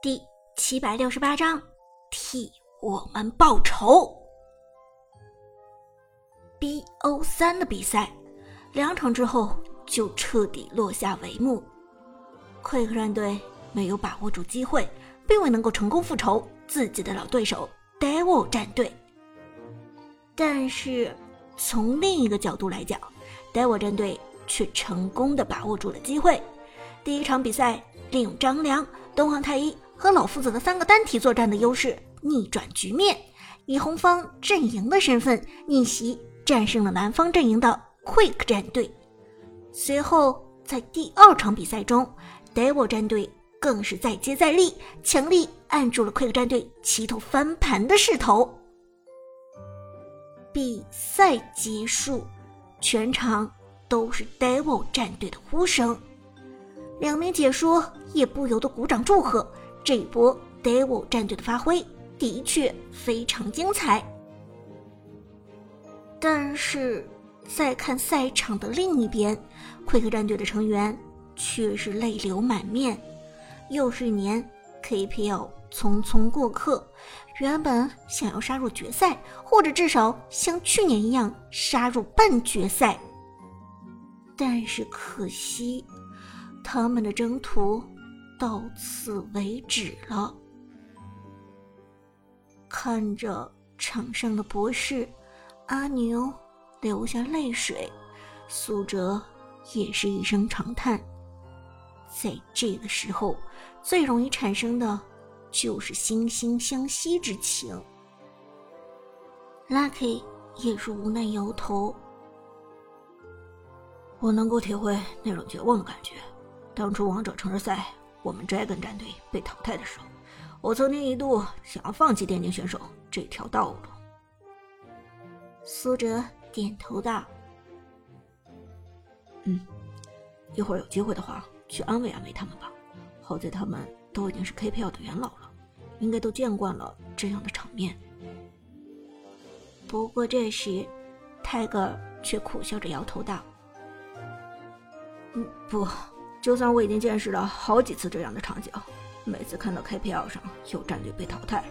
第七百六十八章，替我们报仇。BO 三的比赛，两场之后就彻底落下帷幕。Quick 战队没有把握住机会，并未能够成功复仇自己的老对手 Devil 战队。但是从另一个角度来讲，Devil 战队却成功的把握住了机会。第一场比赛，利用张良、东皇太一和老夫子的三个单体作战的优势，逆转局面，以红方阵营的身份逆袭战胜了蓝方阵营的 Quick 战队。随后，在第二场比赛中，Devil 战队更是再接再厉，强力按住了 Quick 战队企图翻盘的势头。比赛结束，全场都是 Devil 战队的呼声。两名解说也不由得鼓掌祝贺，这一波 Devil 战队的发挥的确非常精彩。但是，再看赛场的另一边，Quick 战队的成员却是泪流满面。又是一年 KPL 匆匆过客，原本想要杀入决赛，或者至少像去年一样杀入半决赛，但是可惜。他们的征途到此为止了。看着场上的博士阿牛流下泪水，苏哲也是一声长叹。在这个时候，最容易产生的就是惺惺相惜之情。Lucky 也是无奈摇头。我能够体会那种绝望的感觉。当初王者城市赛，我们 Dragon 战队被淘汰的时候，我曾经一度想要放弃电竞选手这条道路。苏哲点头道：“嗯，一会儿有机会的话，去安慰安慰他们吧。好在他们都已经是 KPL 的元老了，应该都见惯了这样的场面。”不过这时，泰戈尔却苦笑着摇头道：“嗯，不。”就算我已经见识了好几次这样的场景，每次看到 KPL 上有战队被淘汰，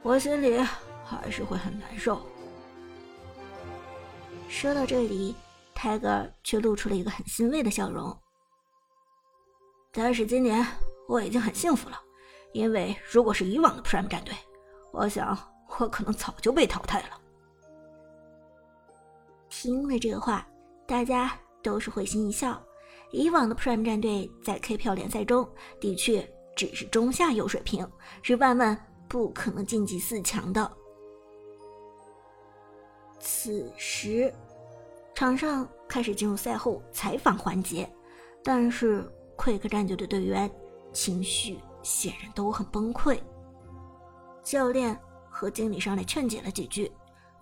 我心里还是会很难受。说到这里，泰戈尔却露出了一个很欣慰的笑容。但是今年我已经很幸福了，因为如果是以往的 Prime 战队，我想我可能早就被淘汰了。听了这个话，大家都是会心一笑。以往的 Prime 战队在 KPL 联赛中的确只是中下游水平，是万万不可能晋级四强的。此时，场上开始进入赛后采访环节，但是 Quick 战队的队员情绪显然都很崩溃。教练和经理上来劝解了几句，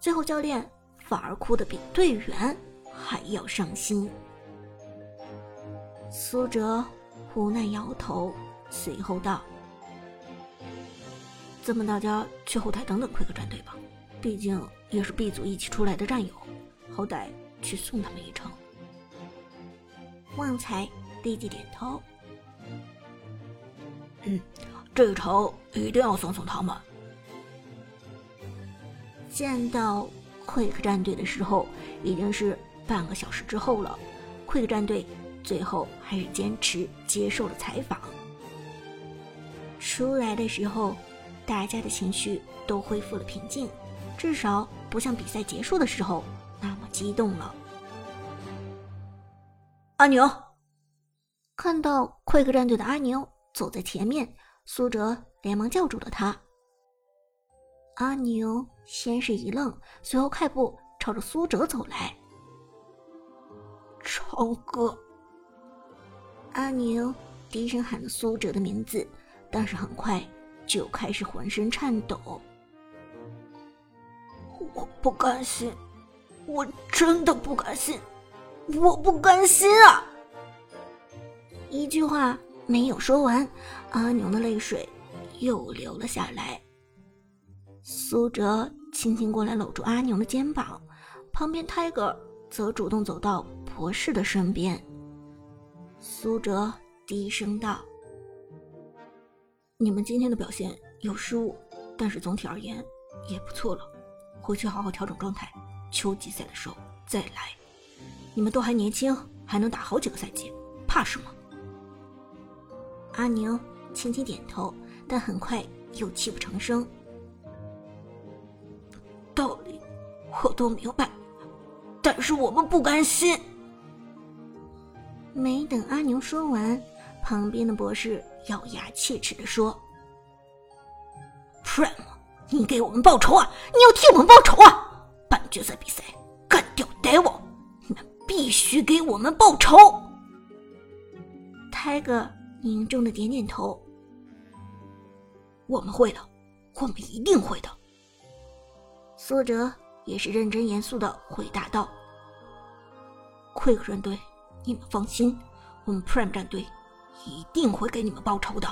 最后教练反而哭得比队员还要伤心。苏哲无奈摇头，随后道：“咱们大家去后台等等 Quick 战队吧，毕竟也是 B 组一起出来的战友，好歹去送他们一程。”旺财立即点头：“嗯，这一程一定要送送他们。”见到 Quick 战队的时候，已经是半个小时之后了，Quick 战队。最后还是坚持接受了采访。出来的时候，大家的情绪都恢复了平静，至少不像比赛结束的时候那么激动了。阿牛看到 Quick 战队的阿牛走在前面，苏哲连忙叫住了他。阿牛先是一愣，随后快步朝着苏哲走来。长哥。阿牛低声喊着苏哲的名字，但是很快就开始浑身颤抖。我不甘心，我真的不甘心，我不甘心啊！一句话没有说完，阿牛的泪水又流了下来。苏哲轻轻过来搂住阿牛的肩膀，旁边泰戈则主动走到博士的身边。苏哲低声道：“你们今天的表现有失误，但是总体而言也不错了。回去好好调整状态，秋季赛的时候再来。你们都还年轻，还能打好几个赛季，怕什么？阿宁轻轻点头，但很快又泣不成声。道理我都明白，但是我们不甘心。没等阿牛说完，旁边的博士咬牙切齿的说：“Prime，你给我们报仇啊！你要替我们报仇啊！半决赛比赛干掉 Devil，你们必须给我们报仇。” Tiger 凝重的点点头：“我们会的，我们一定会的。”苏哲也是认真严肃的回答道：“Quick 战队。”你们放心，我们 Prime 战队一定会给你们报仇的。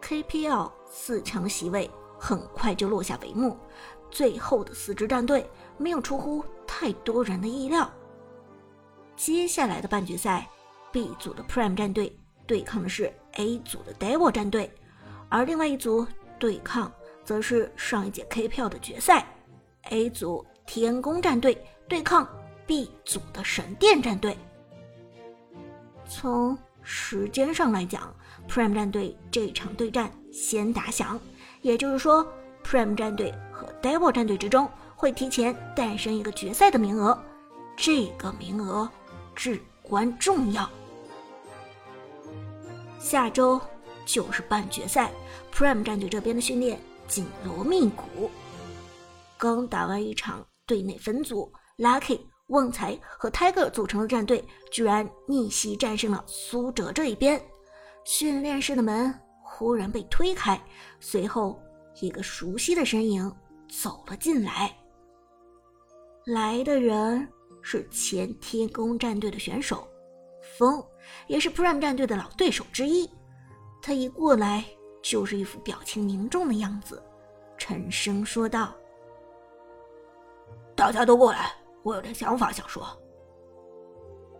KPL 四强席位很快就落下帷幕，最后的四支战队没有出乎太多人的意料。接下来的半决赛，B 组的 Prime 战队对抗的是 A 组的 Devil 战队，而另外一组对抗则是上一届 KPL 的决赛，A 组天宫战队。对抗 B 组的神殿战队。从时间上来讲，Prime 战队这场对战先打响，也就是说，Prime 战队和 Devil 战队之中会提前诞生一个决赛的名额，这个名额至关重要。下周就是半决赛，Prime 战队这边的训练紧锣密鼓，刚打完一场队内分组。Lucky、旺财和 Tiger 组成的战队居然逆袭战胜了苏哲这一边。训练室的门忽然被推开，随后一个熟悉的身影走了进来。来的人是前天宫战队的选手风，也是 Prime 战队的老对手之一。他一过来就是一副表情凝重的样子，沉声说道：“大家都过来。”我有点想法想说。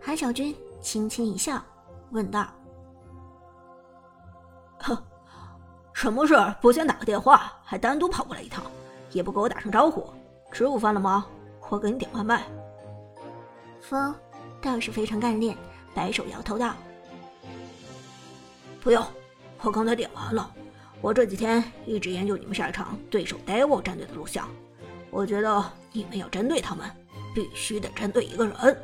韩小军轻轻一笑，问道：“哼，什么事不先打个电话，还单独跑过来一趟，也不给我打声招呼？吃午饭了吗？我给你点外卖。”风倒是非常干练，摆手摇头道：“不用，我刚才点完了。我这几天一直研究你们下一场对手 Devil 战队的录像，我觉得你们要针对他们。”必须得针对一个人。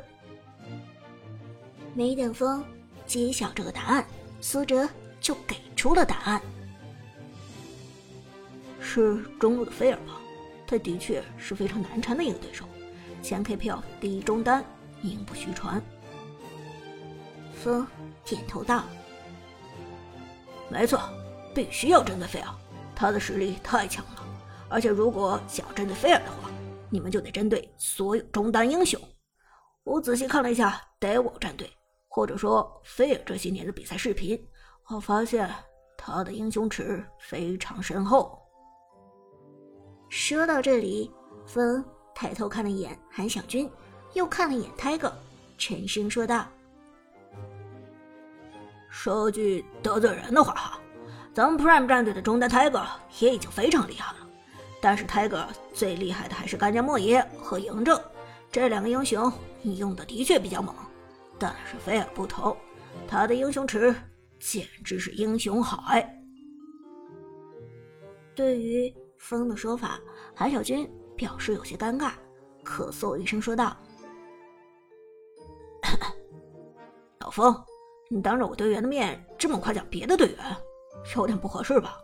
没等风揭晓这个答案，苏哲就给出了答案：是中路的菲尔吧？他的确是非常难缠的一个对手，前 KPL 第一中单，名不虚传。风点头道：“没错，必须要针对菲尔，他的实力太强了。而且如果想要针对菲尔的话，”你们就得针对所有中单英雄。我仔细看了一下 Devil 战队，或者说菲尔这些年的比赛视频，我发现他的英雄池非常深厚。说到这里，风抬头看了一眼韩小军，又看了一眼 Tiger，沉声说道：“说句得罪人的话哈，咱们 Prime 战队的中单 Tiger 也已经非常厉害了。”但是 Tiger 最厉害的还是干将莫邪和嬴政这两个英雄，你用的的确比较猛。但是菲尔不同，他的英雄池简直是英雄海。对于风的说法，韩小军表示有些尴尬，咳嗽一声说道：“ 老风，你当着我队员的面这么夸奖别的队员，有点不合适吧？”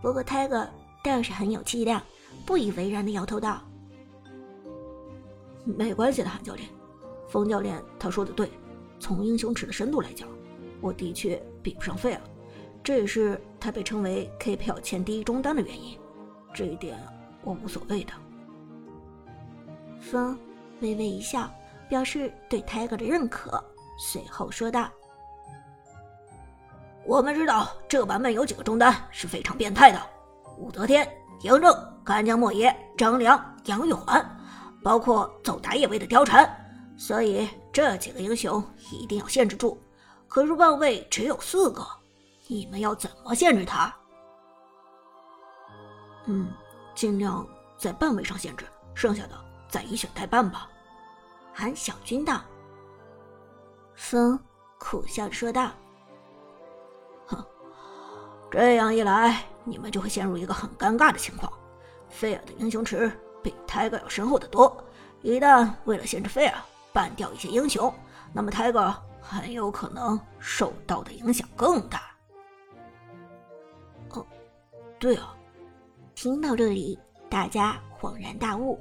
不过 Tiger。但是很有气量，不以为然的摇头道：“没关系的，韩教练，风教练他说的对。从英雄池的深度来讲，我的确比不上费尔，这也是他被称为 KPL 前第一中单的原因。这一点我无所谓的。”风微微一笑，表示对 Tiger 的认可，随后说道：“我们知道这个版本有几个中单是非常变态的。”武则天、嬴政、干将莫邪、张良、杨玉环，包括走打野位的貂蝉，所以这几个英雄一定要限制住。可是半位只有四个，你们要怎么限制他？嗯，尽量在半位上限制，剩下的再以选代办吧。韩小军道。风苦笑着说道：“，这样一来，你们就会陷入一个很尴尬的情况。费尔的英雄池比泰戈要深厚的多，一旦为了限制费尔办掉一些英雄，那么泰戈很有可能受到的影响更大。”哦，对啊。听到这里，大家恍然大悟。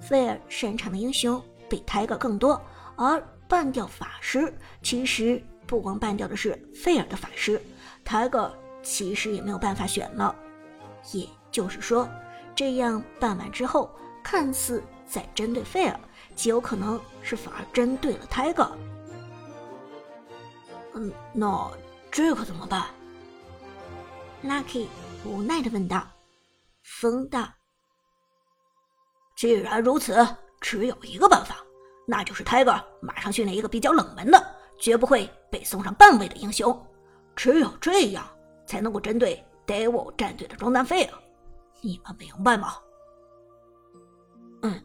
费尔擅长的英雄比泰戈更多，而半掉法师其实不光半掉的是费尔的法师，Tiger 其实也没有办法选了。也就是说，这样办完之后，看似在针对费尔，极有可能是反而针对了 Tiger。嗯，那这可怎么办？Lucky。无奈的问道：“风道，既然如此，只有一个办法，那就是 Tiger 马上训练一个比较冷门的、绝不会被送上半位的英雄。只有这样，才能够针对 Devil 战队的中单费啊！你们明白吗？”嗯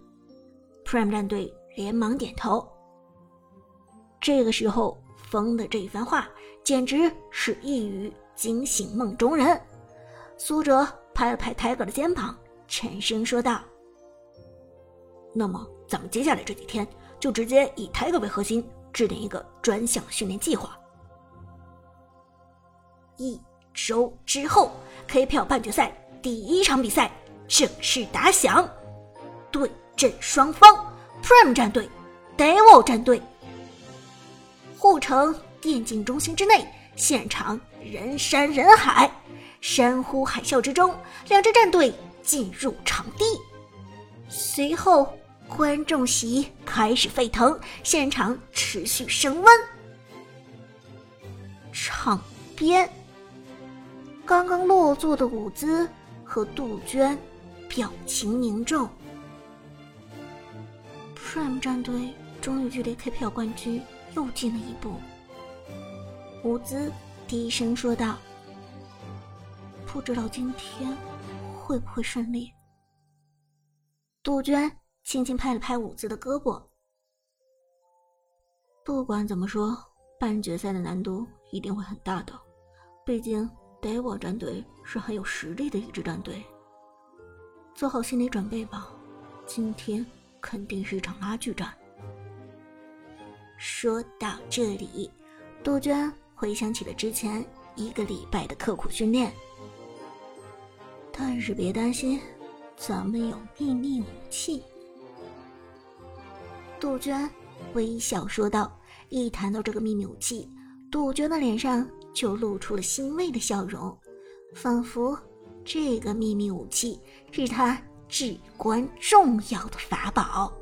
，Prime 战队连忙点头。这个时候，风的这一番话简直是一语惊醒梦中人。苏哲拍了拍泰戈的肩膀，沉声说道：“那么，咱们接下来这几天就直接以泰戈为核心，制定一个专项训练计划。一周之后，KPL 半决赛第一场比赛正式打响，对阵双方：Prime 战队、Devil 战队。护城电竞中心之内，现场人山人海。”山呼海啸之中，两支战队进入场地。随后，观众席开始沸腾，现场持续升温。场边，刚刚落座的伍兹和杜鹃表情凝重。Prime 战队终于距离 KPL 冠军又近了一步。伍兹低声说道。不知道今天会不会顺利。杜鹃轻轻拍了拍伍兹的胳膊。不管怎么说，半决赛的难度一定会很大的，毕竟 Devil 战队是很有实力的一支战队。做好心理准备吧，今天肯定是一场拉锯战。说到这里，杜鹃回想起了之前一个礼拜的刻苦训练。但是别担心，咱们有秘密武器。”杜鹃微笑说道。一谈到这个秘密武器，杜鹃的脸上就露出了欣慰的笑容，仿佛这个秘密武器是他至关重要的法宝。